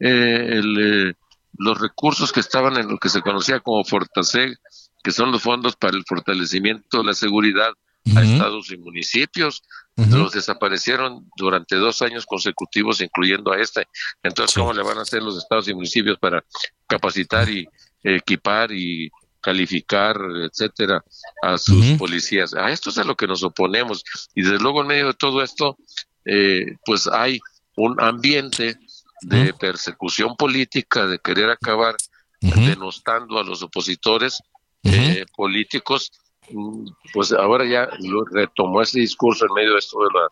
S16: eh, eh, los recursos que estaban en lo que se conocía como Fortaseg, que son los fondos para el fortalecimiento de la seguridad a estados y municipios. Los desaparecieron durante dos años consecutivos, incluyendo a este. Entonces, ¿cómo le van a hacer los estados y municipios para capacitar y equipar y calificar, etcétera, a sus policías. A esto es a lo que nos oponemos. Y desde luego en medio de todo esto, eh, pues hay un ambiente de persecución política, de querer acabar denostando a los opositores eh, políticos. Mm, pues ahora ya lo retomó ese discurso en medio de esto de la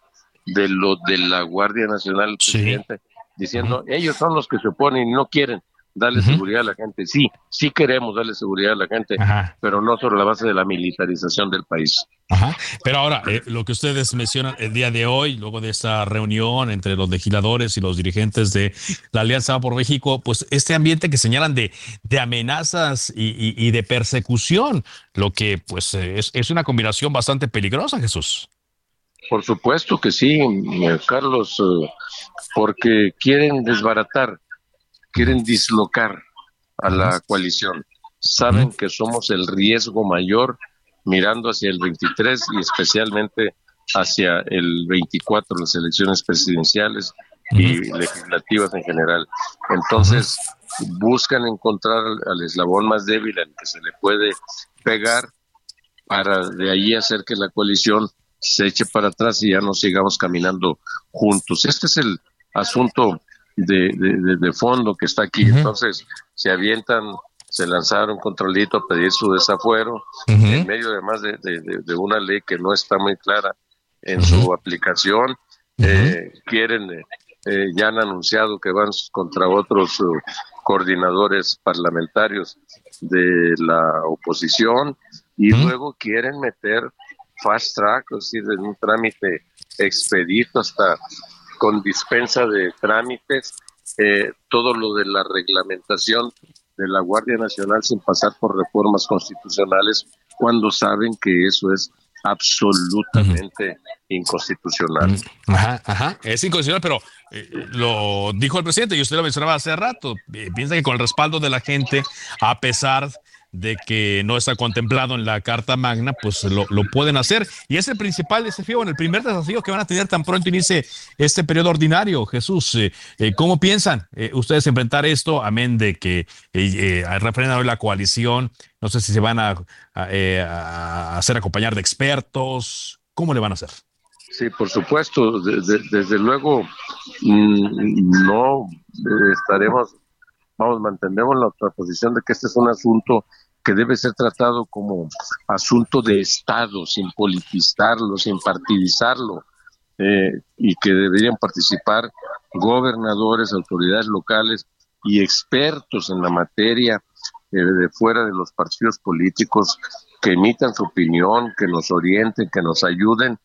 S16: de lo de la Guardia Nacional, presidente, diciendo ellos son los que se oponen y no quieren. Darle seguridad a la gente. Sí, sí queremos darle seguridad a la gente, pero no sobre la base de la militarización del país.
S1: Ajá. Pero ahora, eh, lo que ustedes mencionan el día de hoy, luego de esta reunión entre los legisladores y los dirigentes de la Alianza por México, pues este ambiente que señalan de, de amenazas y, de persecución, lo que pues es, es una combinación bastante peligrosa, Jesús.
S16: Por supuesto que sí, eh, Carlos, eh, porque quieren desbaratar, quieren dislocar a la coalición. Saben que somos el riesgo mayor mirando hacia el 23 y especialmente hacia el 24, las elecciones presidenciales y legislativas en general. Entonces, buscan encontrar al eslabón más débil al que se le puede pegar para de ahí hacer que la coalición se eche para atrás y ya no sigamos caminando juntos. Este es el asunto de, de, fondo que está aquí. Entonces, se avientan, se lanzaron contra el a pedir su desafuero, en medio además de, de, una ley que no está muy clara en su aplicación. Eh, quieren, eh, ya han anunciado que van contra otros uh, coordinadores parlamentarios de la oposición y luego quieren meter fast track, es decir, en un trámite expedito hasta con dispensa de trámites, eh, todo lo de la reglamentación de la Guardia Nacional sin pasar por reformas constitucionales cuando saben que eso es absolutamente inconstitucional.
S1: Ajá, ajá, es inconstitucional, pero eh, lo dijo el presidente y usted lo mencionaba hace rato. Eh, piensa que con el respaldo de la gente, a pesar de que no está contemplado en la Carta Magna, pues lo, pueden hacer. Y es el principal desafío, en el primer desafío que van a tener tan pronto inicie este periodo ordinario. Jesús, eh, eh, ¿cómo piensan eh, ustedes enfrentar esto? Amén de que eh, refrenda hoy la coalición. No sé si se van a, hacer acompañar de expertos. ¿Cómo le van a hacer?
S16: Sí, por supuesto. desde luego, mm, no estaremos vamos, mantenemos la posición de que este es un asunto que debe ser tratado como asunto de Estado, sin politizarlo, sin partidizarlo, eh, y que deberían participar gobernadores, autoridades locales y expertos en la materia eh, de fuera de los partidos políticos que emitan su opinión, que nos orienten, que nos ayuden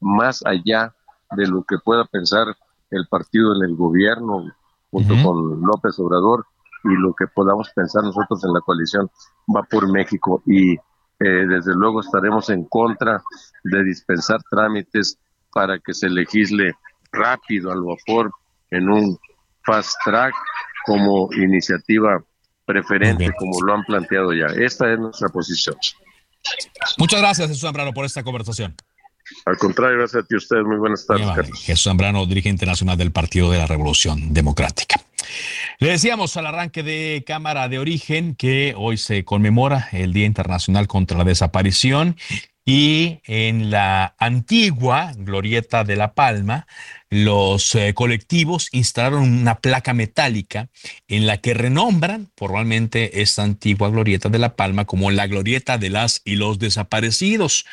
S16: más allá de lo que pueda pensar el partido en el gobierno junto con López Obrador y lo que podamos pensar nosotros en la coalición va por México y eh, desde luego estaremos en contra de dispensar trámites para que se legisle rápido al vapor en un fast track como iniciativa preferente, como lo han planteado ya. Esta es nuestra posición.
S1: Muchas gracias, Jesús Zambrano, por esta conversación.
S16: Al contrario, gracias a ti, ustedes. Muy buenas tardes.
S1: Jesús Zambrano, dirigente nacional del Partido de la Revolución Democrática. Le decíamos al arranque de Cámara de Origen que hoy se conmemora el Día Internacional contra la Desaparición y en la antigua Glorieta de La Palma, los eh, colectivos instalaron una placa metálica en la que renombran formalmente esta antigua Glorieta de La Palma como la Glorieta de las y los desaparecidos.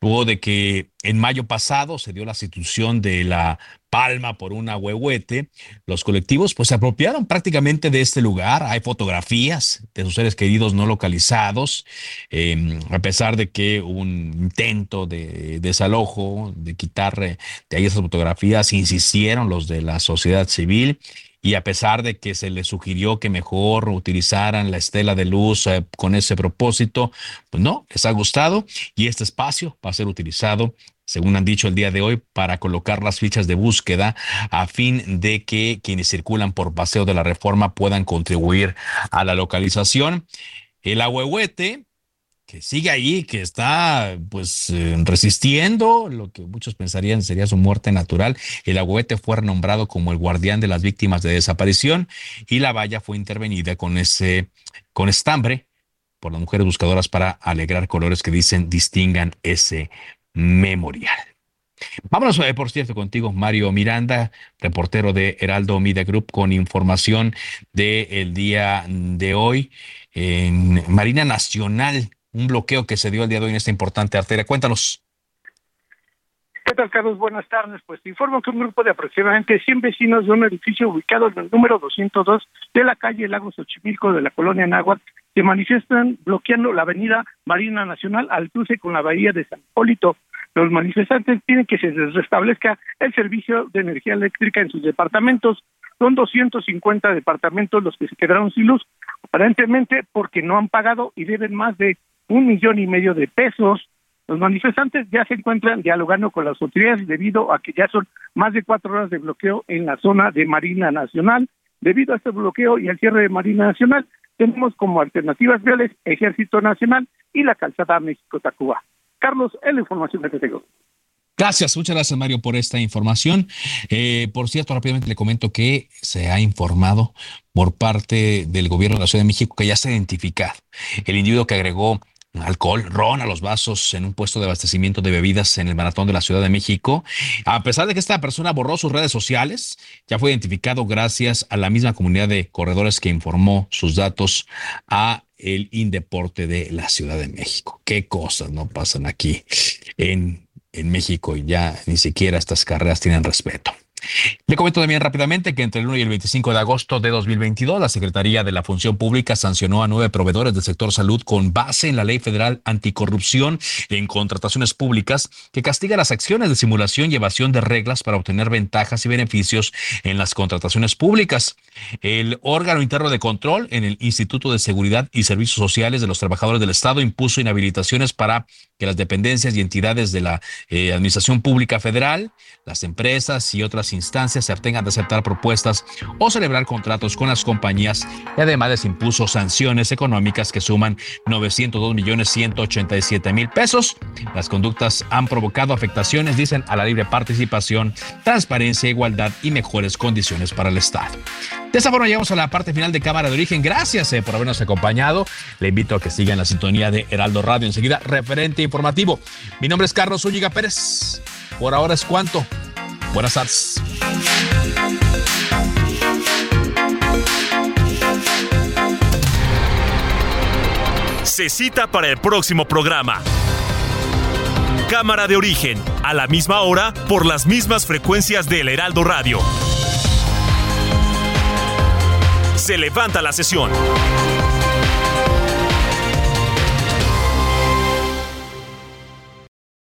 S1: Luego de que en mayo pasado se dio la institución de la Palma por una huehuete, los colectivos pues se apropiaron prácticamente de este lugar. Hay fotografías de sus seres queridos no localizados, em, a pesar de que un intento de desalojo, de quitar eh, de ahí esas fotografías, insistieron los de la sociedad civil y a pesar de que se les sugirió que mejor utilizaran la estela de luz eh, con ese propósito, pues no, les ha gustado y este espacio va a ser utilizado según han dicho el día de hoy, para colocar las fichas de búsqueda a fin de que quienes circulan por Paseo de la Reforma puedan contribuir a la localización. El ahuehuete, que sigue ahí, que está pues eh, resistiendo lo que muchos pensarían sería su muerte natural. El ahuehuete fue renombrado como el guardián de las víctimas de desaparición y la valla fue intervenida con ese con estambre por las mujeres buscadoras para alegrar colores que dicen distingan ese memorial. Vámonos, eh, por cierto, contigo, Mario Miranda, reportero de Heraldo Media Group, con información del día de hoy en Marina Nacional, un bloqueo que se dio el día de hoy en esta importante arteria. Cuéntanos.
S17: ¿Qué tal, Carlos? Buenas tardes. Pues te informo que un grupo de aproximadamente 100 vecinos de un edificio ubicado en el número 202 de la calle Lagos Xochimilco de la colonia Náhuatl se manifiestan bloqueando la avenida Marina Nacional al cruce con la bahía de San Hipólito. Los manifestantes piden que se les restablezca el servicio de energía eléctrica en sus departamentos. Son 250 departamentos los que se quedaron sin luz, aparentemente porque no han pagado y deben más de un millón y medio de pesos. Los manifestantes ya se encuentran dialogando con las autoridades debido a que ya son más de cuatro horas de bloqueo en la zona de Marina Nacional. Debido a este bloqueo y al cierre de Marina Nacional, tenemos como alternativas reales Ejército Nacional y la calzada México-Tacuba. Carlos, es la información que te tengo.
S1: Gracias, muchas gracias Mario por esta información. Eh, por cierto, rápidamente le comento que se ha informado por parte del gobierno de la Ciudad de México que ya se ha identificado el individuo que agregó alcohol, ron a los vasos en un puesto de abastecimiento de bebidas en el maratón de la Ciudad de México. A pesar de que esta persona borró sus redes sociales, ya fue identificado gracias a la misma comunidad de corredores que informó sus datos a el Indeporte de la Ciudad de México. Qué cosas no pasan aquí en, en México y ya ni siquiera estas carreras tienen respeto. Le comento también rápidamente que entre el 1 y el 25 de agosto de 2022, la Secretaría de la Función Pública sancionó a nueve proveedores del sector salud con base en la Ley Federal Anticorrupción en contrataciones públicas que castiga las acciones de simulación y evasión de reglas para obtener ventajas y beneficios en las contrataciones públicas. El órgano interno de control en el Instituto de Seguridad y Servicios Sociales de los Trabajadores del Estado impuso inhabilitaciones para que las dependencias y entidades de la eh, Administración Pública Federal, las empresas y otras instancias se abstengan de aceptar propuestas o celebrar contratos con las compañías y además les impuso sanciones económicas que suman 902 millones 187 mil pesos. Las conductas han provocado afectaciones, dicen, a la libre participación, transparencia, igualdad y mejores condiciones para el Estado. De esta forma llegamos a la parte final de Cámara de Origen. Gracias eh, por habernos acompañado. Le invito a que sigan la sintonía de Heraldo Radio. Enseguida, referente informativo. Mi nombre es Carlos Ulliga Pérez. Por ahora es cuanto. Buenas tardes.
S9: Se cita para el próximo programa. Cámara de origen, a la misma hora, por las mismas frecuencias del Heraldo Radio. Se levanta la sesión.